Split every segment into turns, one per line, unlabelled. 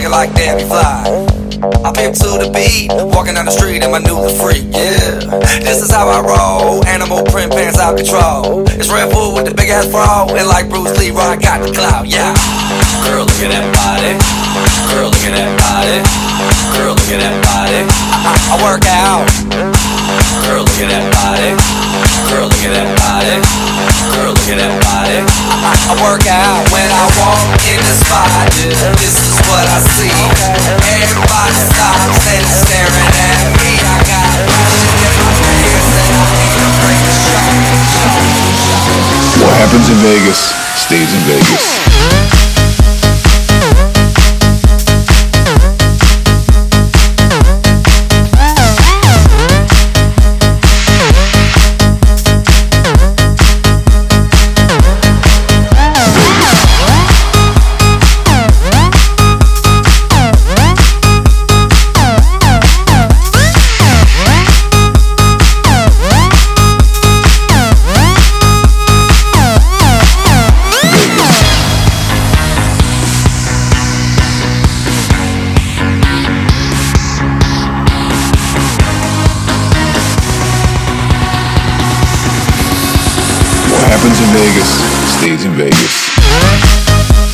looking like Debbie Fly. I pimp to the beat, walking down the street in my new the freak, yeah. This is how I roll, animal print pants out control. It's Red Bull with the big ass bra, and like Bruce Lee, I got the clout, yeah. Girl, look at that body. Girl, look at that body. Girl, look at that body. I, I, work out. Girl, look at that body. Girl, look at that body. Girl, look at that body. I, I work out
Vegas stays in Vegas. Vegas, stage in Vegas.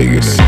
Vegas.